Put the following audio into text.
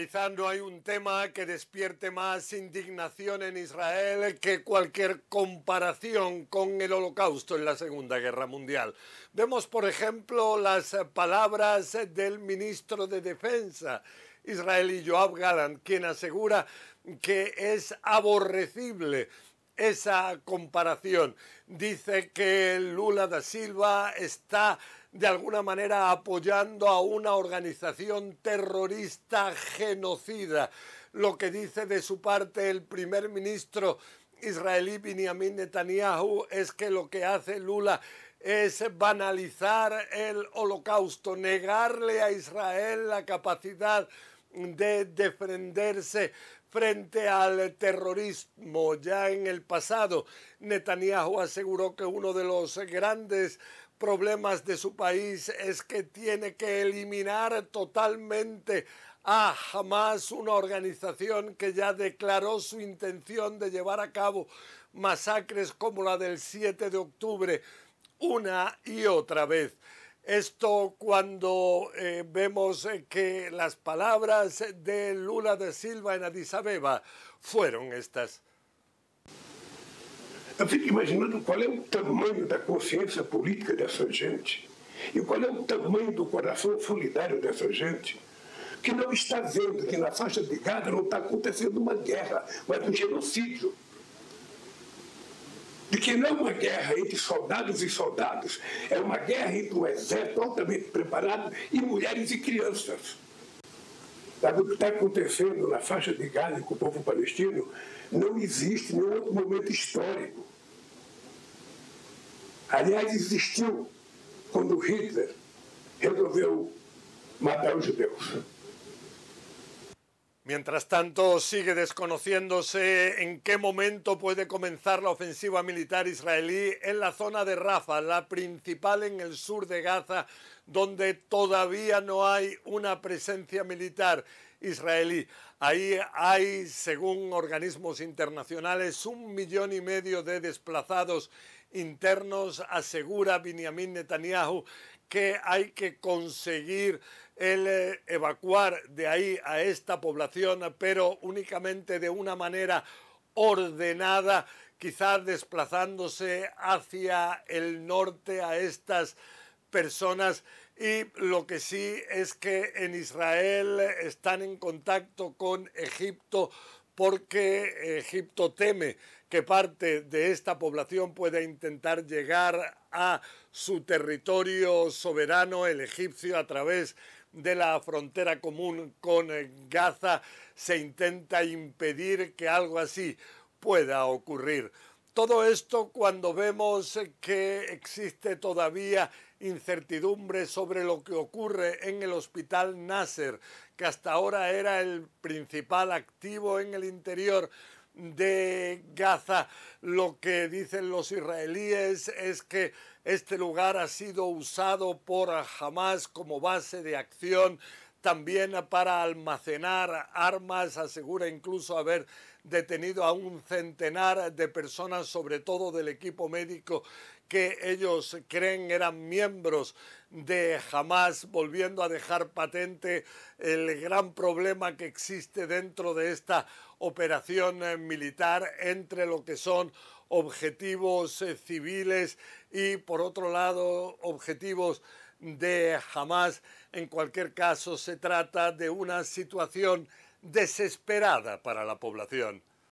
Quizá no hay un tema que despierte más indignación en Israel que cualquier comparación con el holocausto en la Segunda Guerra Mundial. Vemos, por ejemplo, las palabras del ministro de Defensa israelí Joab Gallant, quien asegura que es aborrecible esa comparación. Dice que Lula da Silva está de alguna manera apoyando a una organización terrorista genocida. Lo que dice de su parte el primer ministro israelí Benjamin Netanyahu es que lo que hace Lula es banalizar el holocausto, negarle a Israel la capacidad de defenderse frente al terrorismo. Ya en el pasado, Netanyahu aseguró que uno de los grandes problemas de su país es que tiene que eliminar totalmente a Hamas, una organización que ya declaró su intención de llevar a cabo masacres como la del 7 de octubre una y otra vez. Esto cuando eh, vemos que las palabras de Lula de Silva en Addis Abeba fueron estas. Eu fico imaginando qual é o tamanho da consciência política dessa gente e qual é o tamanho do coração solidário dessa gente que não está vendo que na faixa de Gaza não está acontecendo uma guerra, mas um genocídio. Que não é uma guerra entre soldados e soldados, é uma guerra entre um exército altamente preparado e mulheres e crianças. Sabe o que está acontecendo na faixa de Gaza com o povo palestino? Não existe nenhum outro momento histórico. Aliás, existiu quando Hitler resolveu matar os judeus. Mientras tanto, sigue desconociéndose en qué momento puede comenzar la ofensiva militar israelí en la zona de Rafah, la principal en el sur de Gaza, donde todavía no hay una presencia militar israelí. Ahí hay, según organismos internacionales, un millón y medio de desplazados internos, asegura Benjamin Netanyahu que hay que conseguir el eh, evacuar de ahí a esta población, pero únicamente de una manera ordenada, quizás desplazándose hacia el norte a estas personas. Y lo que sí es que en Israel están en contacto con Egipto porque Egipto teme que parte de esta población pueda intentar llegar a su territorio soberano, el egipcio, a través de la frontera común con Gaza. Se intenta impedir que algo así pueda ocurrir. Todo esto cuando vemos que existe todavía incertidumbre sobre lo que ocurre en el hospital Nasser, que hasta ahora era el principal activo en el interior de Gaza. Lo que dicen los israelíes es que este lugar ha sido usado por Hamas como base de acción, también para almacenar armas, asegura incluso haber detenido a un centenar de personas, sobre todo del equipo médico que ellos creen eran miembros de Hamas, volviendo a dejar patente el gran problema que existe dentro de esta operación eh, militar entre lo que son objetivos eh, civiles y por otro lado objetivos de Hamas. En cualquier caso se trata de una situación desesperada para la población.